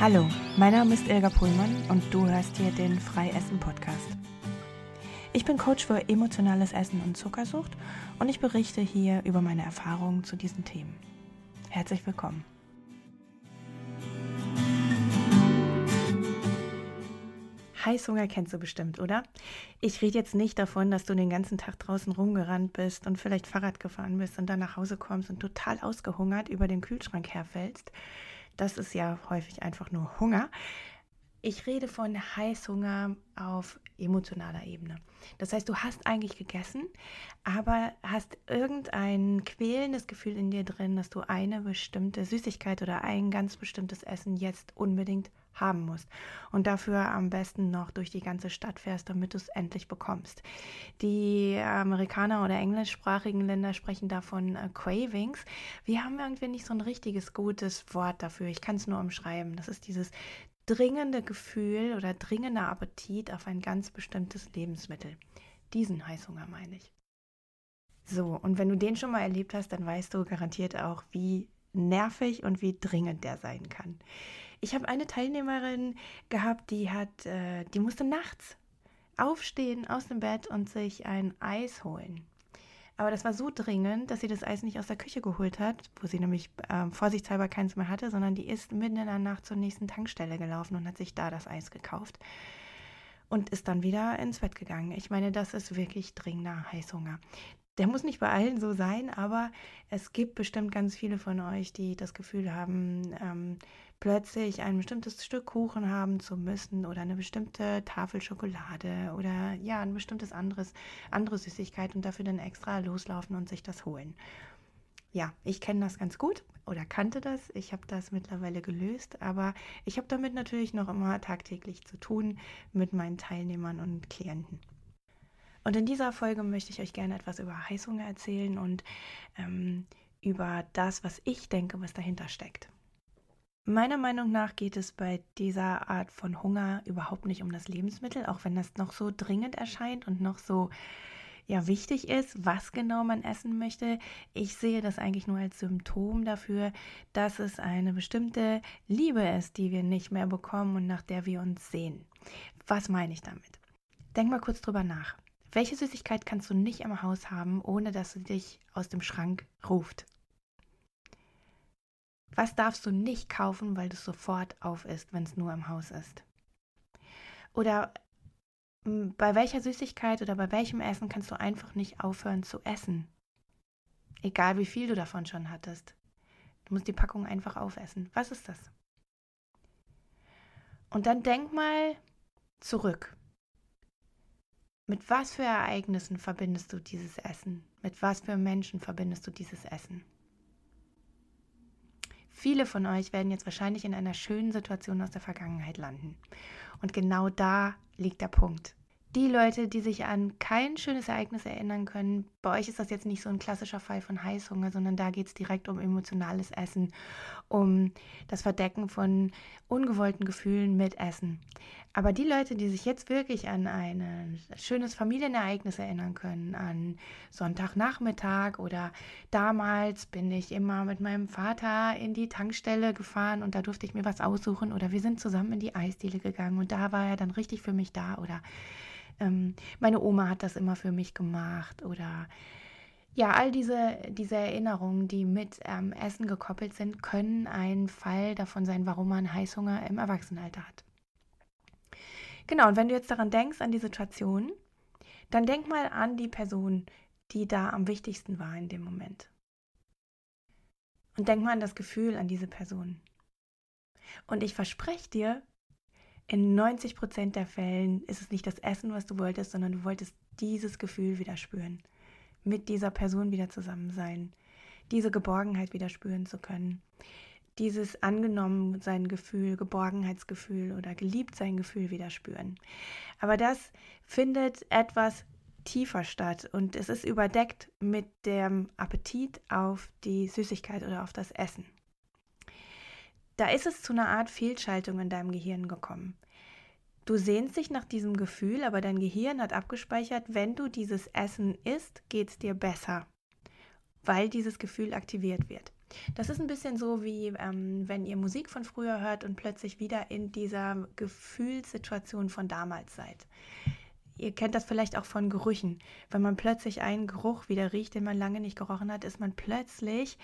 Hallo, mein Name ist Ilga Pullmann und du hörst hier den Freiessen Podcast. Ich bin Coach für emotionales Essen und Zuckersucht und ich berichte hier über meine Erfahrungen zu diesen Themen. Herzlich willkommen. Heißhunger kennst du bestimmt, oder? Ich rede jetzt nicht davon, dass du den ganzen Tag draußen rumgerannt bist und vielleicht Fahrrad gefahren bist und dann nach Hause kommst und total ausgehungert über den Kühlschrank herfällst. Das ist ja häufig einfach nur Hunger. Ich rede von Heißhunger auf emotionaler Ebene. Das heißt, du hast eigentlich gegessen, aber hast irgendein quälendes Gefühl in dir drin, dass du eine bestimmte Süßigkeit oder ein ganz bestimmtes Essen jetzt unbedingt haben musst und dafür am besten noch durch die ganze Stadt fährst, damit du es endlich bekommst. Die Amerikaner oder englischsprachigen Länder sprechen davon äh, Cravings. Wir haben irgendwie nicht so ein richtiges gutes Wort dafür. Ich kann es nur umschreiben. Das ist dieses dringende Gefühl oder dringender Appetit auf ein ganz bestimmtes Lebensmittel. Diesen Heißhunger meine ich. So, und wenn du den schon mal erlebt hast, dann weißt du garantiert auch, wie nervig und wie dringend der sein kann. Ich habe eine Teilnehmerin gehabt, die hat, äh, die musste nachts aufstehen aus dem Bett und sich ein Eis holen. Aber das war so dringend, dass sie das Eis nicht aus der Küche geholt hat, wo sie nämlich äh, vorsichtshalber keins mehr hatte, sondern die ist mitten in der Nacht zur nächsten Tankstelle gelaufen und hat sich da das Eis gekauft und ist dann wieder ins Bett gegangen. Ich meine, das ist wirklich dringender Heißhunger. Der muss nicht bei allen so sein, aber es gibt bestimmt ganz viele von euch, die das Gefühl haben, ähm, plötzlich ein bestimmtes Stück Kuchen haben zu müssen oder eine bestimmte Tafel Schokolade oder ja, ein bestimmtes anderes, andere Süßigkeit und dafür dann extra loslaufen und sich das holen. Ja, ich kenne das ganz gut oder kannte das. Ich habe das mittlerweile gelöst, aber ich habe damit natürlich noch immer tagtäglich zu tun mit meinen Teilnehmern und Klienten. Und in dieser Folge möchte ich euch gerne etwas über Heißhunger erzählen und ähm, über das, was ich denke, was dahinter steckt. Meiner Meinung nach geht es bei dieser Art von Hunger überhaupt nicht um das Lebensmittel, auch wenn das noch so dringend erscheint und noch so ja wichtig ist, was genau man essen möchte. Ich sehe das eigentlich nur als Symptom dafür, dass es eine bestimmte Liebe ist, die wir nicht mehr bekommen und nach der wir uns sehen. Was meine ich damit? Denk mal kurz drüber nach. Welche Süßigkeit kannst du nicht im Haus haben, ohne dass sie dich aus dem Schrank ruft? Was darfst du nicht kaufen, weil du sofort auf isst, wenn es nur im Haus ist? Oder bei welcher Süßigkeit oder bei welchem Essen kannst du einfach nicht aufhören zu essen? Egal wie viel du davon schon hattest. Du musst die Packung einfach aufessen. Was ist das? Und dann denk mal zurück. Mit was für Ereignissen verbindest du dieses Essen? Mit was für Menschen verbindest du dieses Essen? Viele von euch werden jetzt wahrscheinlich in einer schönen Situation aus der Vergangenheit landen. Und genau da liegt der Punkt die Leute, die sich an kein schönes Ereignis erinnern können, bei euch ist das jetzt nicht so ein klassischer Fall von Heißhunger, sondern da geht es direkt um emotionales Essen, um das Verdecken von ungewollten Gefühlen mit Essen. Aber die Leute, die sich jetzt wirklich an ein schönes Familienereignis erinnern können, an Sonntagnachmittag oder damals bin ich immer mit meinem Vater in die Tankstelle gefahren und da durfte ich mir was aussuchen oder wir sind zusammen in die Eisdiele gegangen und da war er dann richtig für mich da oder ähm, meine Oma hat das immer für mich gemacht oder ja, all diese, diese Erinnerungen, die mit ähm, Essen gekoppelt sind, können ein Fall davon sein, warum man Heißhunger im Erwachsenenalter hat. Genau, und wenn du jetzt daran denkst, an die Situation, dann denk mal an die Person, die da am wichtigsten war in dem Moment. Und denk mal an das Gefühl an diese Person. Und ich verspreche dir, in 90 Prozent der Fällen ist es nicht das Essen, was du wolltest, sondern du wolltest dieses Gefühl wieder spüren, mit dieser Person wieder zusammen sein, diese Geborgenheit wieder spüren zu können, dieses angenommen sein Gefühl, Geborgenheitsgefühl oder geliebt sein Gefühl wieder spüren. Aber das findet etwas tiefer statt und es ist überdeckt mit dem Appetit auf die Süßigkeit oder auf das Essen. Da ist es zu einer Art Fehlschaltung in deinem Gehirn gekommen. Du sehnst dich nach diesem Gefühl, aber dein Gehirn hat abgespeichert, wenn du dieses Essen isst, geht es dir besser, weil dieses Gefühl aktiviert wird. Das ist ein bisschen so wie ähm, wenn ihr Musik von früher hört und plötzlich wieder in dieser Gefühlssituation von damals seid. Ihr kennt das vielleicht auch von Gerüchen. Wenn man plötzlich einen Geruch wieder riecht, den man lange nicht gerochen hat, ist man plötzlich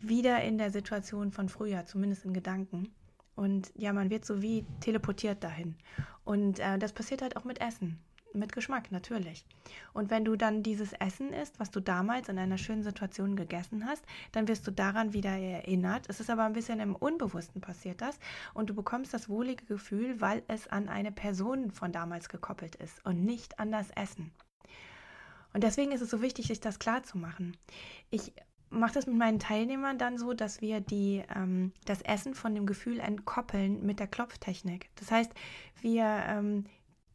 wieder in der Situation von früher, zumindest in Gedanken. Und ja, man wird so wie teleportiert dahin. Und äh, das passiert halt auch mit Essen mit Geschmack, natürlich. Und wenn du dann dieses Essen isst, was du damals in einer schönen Situation gegessen hast, dann wirst du daran wieder erinnert. Es ist aber ein bisschen im Unbewussten passiert das und du bekommst das wohlige Gefühl, weil es an eine Person von damals gekoppelt ist und nicht an das Essen. Und deswegen ist es so wichtig, sich das klar zu machen. Ich mache das mit meinen Teilnehmern dann so, dass wir die, ähm, das Essen von dem Gefühl entkoppeln mit der Klopftechnik. Das heißt, wir ähm,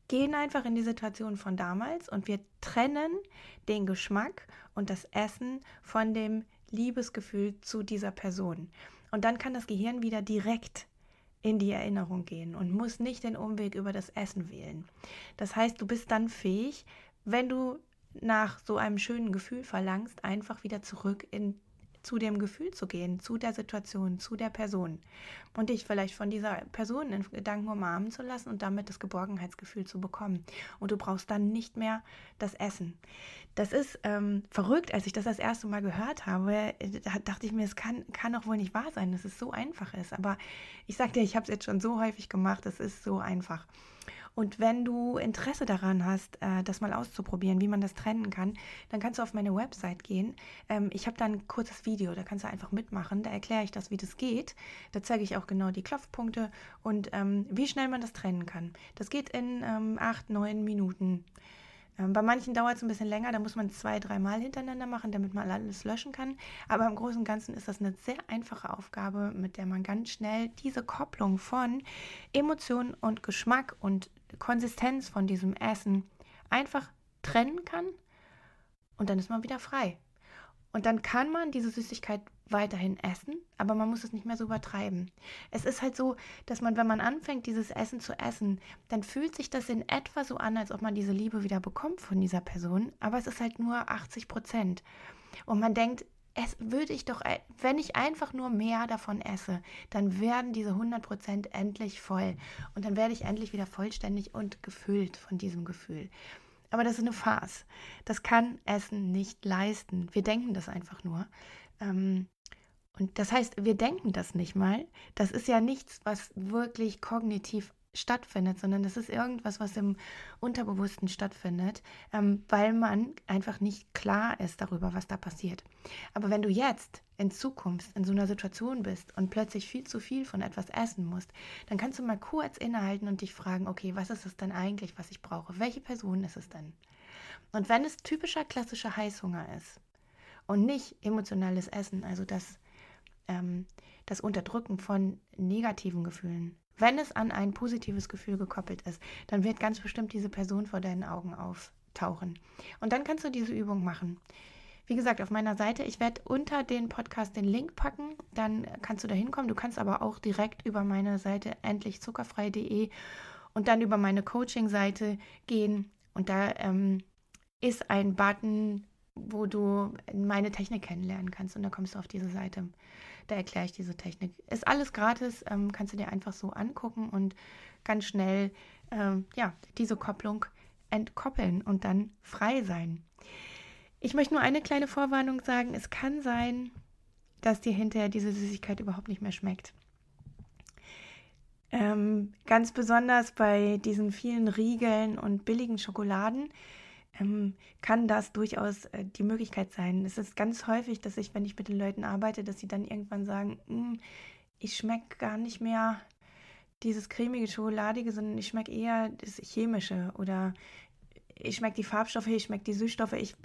gehen einfach in die Situation von damals und wir trennen den Geschmack und das Essen von dem Liebesgefühl zu dieser Person. Und dann kann das Gehirn wieder direkt in die Erinnerung gehen und muss nicht den Umweg über das Essen wählen. Das heißt, du bist dann fähig, wenn du nach so einem schönen Gefühl verlangst, einfach wieder zurück in zu dem Gefühl zu gehen, zu der Situation, zu der Person und dich vielleicht von dieser Person in Gedanken umarmen zu lassen und damit das Geborgenheitsgefühl zu bekommen. Und du brauchst dann nicht mehr das Essen. Das ist ähm, verrückt, als ich das das erste Mal gehört habe, da dachte ich mir, es kann, kann doch wohl nicht wahr sein, dass es so einfach ist. Aber ich sagte, ich habe es jetzt schon so häufig gemacht, es ist so einfach. Und wenn du Interesse daran hast, äh, das mal auszuprobieren, wie man das trennen kann, dann kannst du auf meine Website gehen. Ähm, ich habe da ein kurzes Video, da kannst du einfach mitmachen. Da erkläre ich das, wie das geht. Da zeige ich auch genau die Klopfpunkte und ähm, wie schnell man das trennen kann. Das geht in ähm, acht, neun Minuten. Bei manchen dauert es ein bisschen länger, da muss man zwei, dreimal hintereinander machen, damit man alles löschen kann. Aber im Großen und Ganzen ist das eine sehr einfache Aufgabe, mit der man ganz schnell diese Kopplung von Emotionen und Geschmack und Konsistenz von diesem Essen einfach trennen kann und dann ist man wieder frei. Und dann kann man diese Süßigkeit weiterhin essen, aber man muss es nicht mehr so übertreiben. Es ist halt so, dass man, wenn man anfängt, dieses Essen zu essen, dann fühlt sich das in etwa so an, als ob man diese Liebe wieder bekommt von dieser Person, aber es ist halt nur 80 Prozent. Und man denkt, es würde ich doch, wenn ich einfach nur mehr davon esse, dann werden diese 100% endlich voll. Und dann werde ich endlich wieder vollständig und gefüllt von diesem Gefühl. Aber das ist eine Farce. Das kann Essen nicht leisten. Wir denken das einfach nur. Ähm, und das heißt, wir denken das nicht mal. Das ist ja nichts, was wirklich kognitiv stattfindet, sondern das ist irgendwas, was im Unterbewussten stattfindet, ähm, weil man einfach nicht klar ist darüber, was da passiert. Aber wenn du jetzt in Zukunft in so einer Situation bist und plötzlich viel zu viel von etwas essen musst, dann kannst du mal kurz innehalten und dich fragen, okay, was ist es denn eigentlich, was ich brauche? Welche Person ist es denn? Und wenn es typischer klassischer Heißhunger ist und nicht emotionales Essen, also das, ähm, das Unterdrücken von negativen Gefühlen, wenn es an ein positives Gefühl gekoppelt ist, dann wird ganz bestimmt diese Person vor deinen Augen auftauchen. Und dann kannst du diese Übung machen. Wie gesagt, auf meiner Seite, ich werde unter den Podcast den Link packen, dann kannst du da hinkommen. Du kannst aber auch direkt über meine Seite endlichzuckerfrei.de und dann über meine Coaching-Seite gehen. Und da ähm, ist ein Button, wo du meine Technik kennenlernen kannst. Und da kommst du auf diese Seite. Da erkläre ich diese Technik. Ist alles gratis, ähm, kannst du dir einfach so angucken und ganz schnell ähm, ja, diese Kopplung entkoppeln und dann frei sein. Ich möchte nur eine kleine Vorwarnung sagen. Es kann sein, dass dir hinterher diese Süßigkeit überhaupt nicht mehr schmeckt. Ähm, ganz besonders bei diesen vielen Riegeln und billigen Schokoladen ähm, kann das durchaus äh, die Möglichkeit sein. Es ist ganz häufig, dass ich, wenn ich mit den Leuten arbeite, dass sie dann irgendwann sagen, hm, ich schmecke gar nicht mehr dieses cremige Schokoladige, sondern ich schmecke eher das Chemische oder ich schmecke die Farbstoffe, ich schmecke die Süßstoffe. Ich,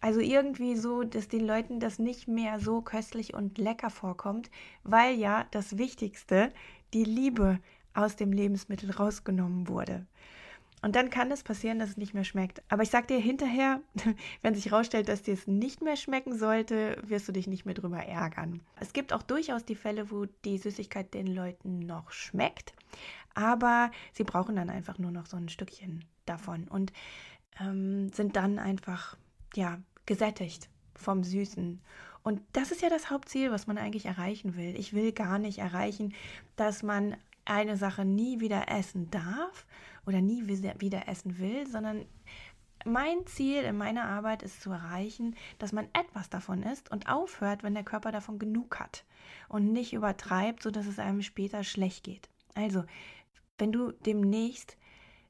also irgendwie so, dass den Leuten das nicht mehr so köstlich und lecker vorkommt, weil ja das Wichtigste, die Liebe aus dem Lebensmittel rausgenommen wurde. Und dann kann es passieren, dass es nicht mehr schmeckt. Aber ich sag dir hinterher, wenn sich herausstellt, dass dir es nicht mehr schmecken sollte, wirst du dich nicht mehr drüber ärgern. Es gibt auch durchaus die Fälle, wo die Süßigkeit den Leuten noch schmeckt, aber sie brauchen dann einfach nur noch so ein Stückchen davon und ähm, sind dann einfach, ja, gesättigt vom Süßen. Und das ist ja das Hauptziel, was man eigentlich erreichen will. Ich will gar nicht erreichen, dass man eine Sache nie wieder essen darf oder nie wieder essen will, sondern mein Ziel in meiner Arbeit ist zu erreichen, dass man etwas davon isst und aufhört, wenn der Körper davon genug hat und nicht übertreibt, sodass es einem später schlecht geht. Also, wenn du demnächst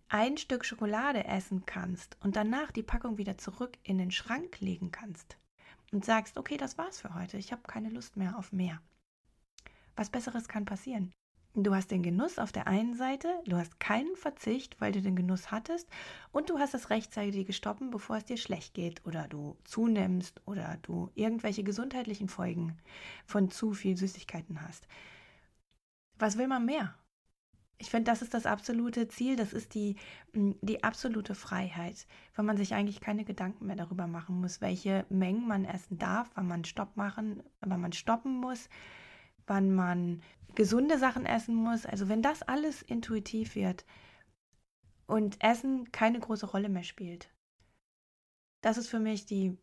ein Stück Schokolade essen kannst und danach die Packung wieder zurück in den Schrank legen kannst und sagst, okay, das war's für heute, ich habe keine Lust mehr auf mehr. Was besseres kann passieren? Du hast den Genuss auf der einen Seite, du hast keinen Verzicht, weil du den Genuss hattest und du hast es rechtzeitig gestoppen, bevor es dir schlecht geht oder du zunimmst oder du irgendwelche gesundheitlichen Folgen von zu viel Süßigkeiten hast. Was will man mehr? Ich finde, das ist das absolute Ziel, das ist die, die absolute Freiheit, weil man sich eigentlich keine Gedanken mehr darüber machen muss, welche Mengen man essen darf, wann man Stopp machen, wann man stoppen muss, wann man gesunde Sachen essen muss. Also wenn das alles intuitiv wird und Essen keine große Rolle mehr spielt, das ist für mich die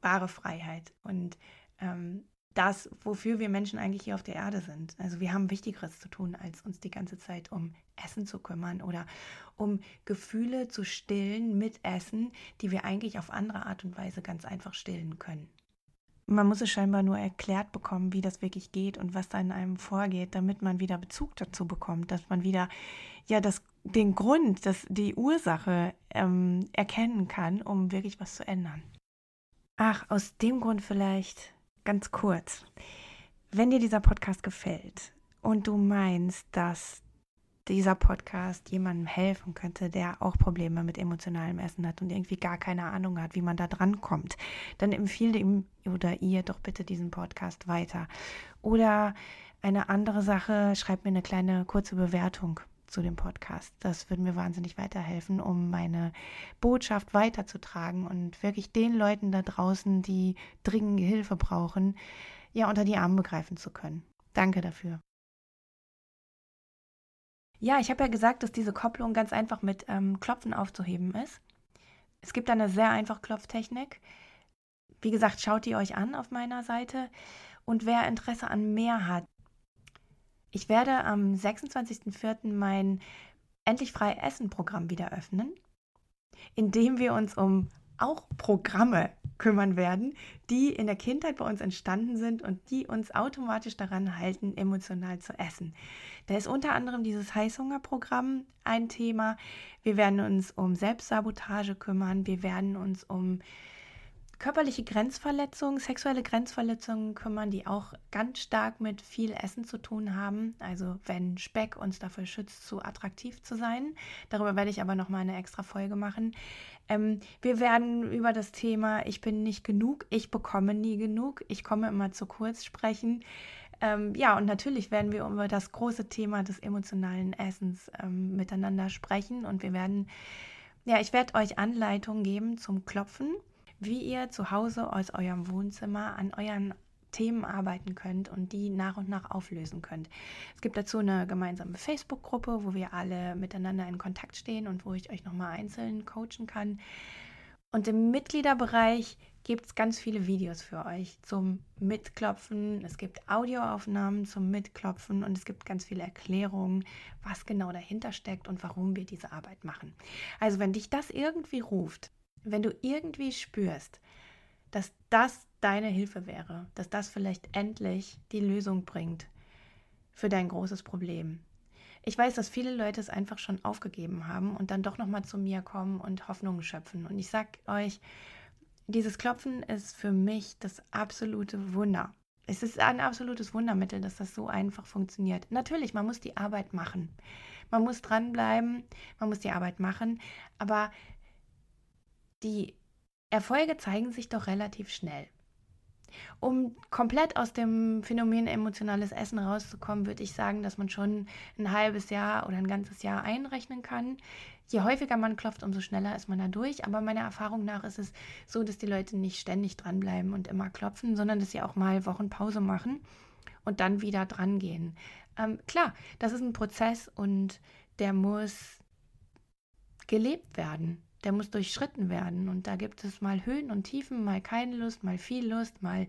wahre Freiheit und ähm, das, wofür wir Menschen eigentlich hier auf der Erde sind. Also wir haben Wichtigeres zu tun, als uns die ganze Zeit um Essen zu kümmern oder um Gefühle zu stillen mit Essen, die wir eigentlich auf andere Art und Weise ganz einfach stillen können. Man muss es scheinbar nur erklärt bekommen, wie das wirklich geht und was da in einem vorgeht, damit man wieder Bezug dazu bekommt, dass man wieder ja das, den Grund, das, die Ursache ähm, erkennen kann, um wirklich was zu ändern. Ach, aus dem Grund vielleicht ganz kurz. Wenn dir dieser Podcast gefällt und du meinst, dass dieser Podcast jemandem helfen könnte, der auch Probleme mit emotionalem Essen hat und irgendwie gar keine Ahnung hat, wie man da dran kommt, dann empfehle ihm oder ihr doch bitte diesen Podcast weiter. Oder eine andere Sache, schreibt mir eine kleine kurze Bewertung zu dem Podcast. Das würde mir wahnsinnig weiterhelfen, um meine Botschaft weiterzutragen und wirklich den Leuten da draußen, die dringend Hilfe brauchen, ja unter die Arme begreifen zu können. Danke dafür. Ja, ich habe ja gesagt, dass diese Kopplung ganz einfach mit ähm, Klopfen aufzuheben ist. Es gibt eine sehr einfache Klopftechnik. Wie gesagt, schaut die euch an auf meiner Seite. Und wer Interesse an mehr hat, ich werde am 26.04. mein Endlich frei Essen Programm wieder öffnen, indem wir uns um auch Programme kümmern werden, die in der Kindheit bei uns entstanden sind und die uns automatisch daran halten, emotional zu essen. Da ist unter anderem dieses Heißhungerprogramm ein Thema. Wir werden uns um Selbstsabotage kümmern. Wir werden uns um körperliche Grenzverletzungen, sexuelle Grenzverletzungen kümmern, die auch ganz stark mit viel Essen zu tun haben. Also wenn Speck uns dafür schützt, zu attraktiv zu sein. Darüber werde ich aber noch mal eine extra Folge machen. Ähm, wir werden über das Thema Ich bin nicht genug, ich bekomme nie genug, ich komme immer zu kurz sprechen. Ähm, ja, und natürlich werden wir über das große Thema des emotionalen Essens ähm, miteinander sprechen und wir werden, ja, ich werde euch Anleitungen geben zum Klopfen wie ihr zu Hause aus eurem Wohnzimmer an euren Themen arbeiten könnt und die nach und nach auflösen könnt. Es gibt dazu eine gemeinsame Facebook-Gruppe, wo wir alle miteinander in Kontakt stehen und wo ich euch nochmal einzeln coachen kann. Und im Mitgliederbereich gibt es ganz viele Videos für euch zum Mitklopfen. Es gibt Audioaufnahmen zum Mitklopfen und es gibt ganz viele Erklärungen, was genau dahinter steckt und warum wir diese Arbeit machen. Also wenn dich das irgendwie ruft, wenn du irgendwie spürst, dass das deine Hilfe wäre, dass das vielleicht endlich die Lösung bringt für dein großes Problem. Ich weiß, dass viele Leute es einfach schon aufgegeben haben und dann doch nochmal zu mir kommen und Hoffnungen schöpfen. Und ich sag euch, dieses Klopfen ist für mich das absolute Wunder. Es ist ein absolutes Wundermittel, dass das so einfach funktioniert. Natürlich, man muss die Arbeit machen. Man muss dranbleiben, man muss die Arbeit machen, aber die Erfolge zeigen sich doch relativ schnell. Um komplett aus dem Phänomen emotionales Essen rauszukommen, würde ich sagen, dass man schon ein halbes Jahr oder ein ganzes Jahr einrechnen kann. Je häufiger man klopft, umso schneller ist man da durch. Aber meiner Erfahrung nach ist es so, dass die Leute nicht ständig dranbleiben und immer klopfen, sondern dass sie auch mal Wochen Pause machen und dann wieder dran gehen. Ähm, klar, das ist ein Prozess und der muss gelebt werden. Der muss durchschritten werden. Und da gibt es mal Höhen und Tiefen, mal keine Lust, mal viel Lust, mal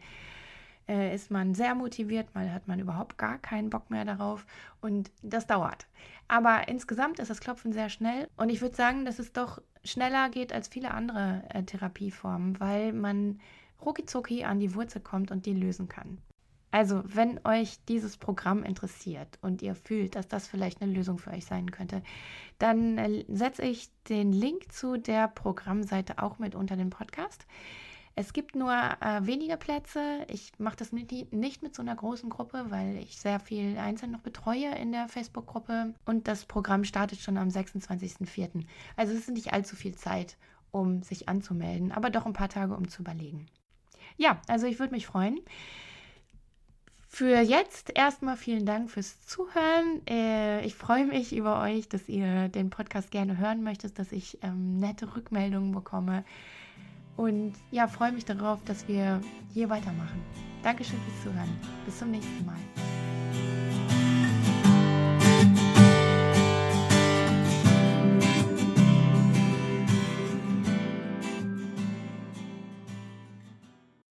äh, ist man sehr motiviert, mal hat man überhaupt gar keinen Bock mehr darauf und das dauert. Aber insgesamt ist das Klopfen sehr schnell und ich würde sagen, dass es doch schneller geht als viele andere äh, Therapieformen, weil man rucki an die Wurzel kommt und die lösen kann. Also, wenn euch dieses Programm interessiert und ihr fühlt, dass das vielleicht eine Lösung für euch sein könnte, dann äh, setze ich den Link zu der Programmseite auch mit unter den Podcast. Es gibt nur äh, wenige Plätze. Ich mache das nicht, nicht mit so einer großen Gruppe, weil ich sehr viel einzeln noch betreue in der Facebook-Gruppe. Und das Programm startet schon am 26.04. Also es ist nicht allzu viel Zeit, um sich anzumelden, aber doch ein paar Tage, um zu überlegen. Ja, also ich würde mich freuen. Für jetzt erstmal vielen Dank fürs Zuhören. Äh, ich freue mich über euch, dass ihr den Podcast gerne hören möchtet, dass ich ähm, nette Rückmeldungen bekomme. Und ja, freue mich darauf, dass wir hier weitermachen. Dankeschön fürs Zuhören. Bis zum nächsten Mal.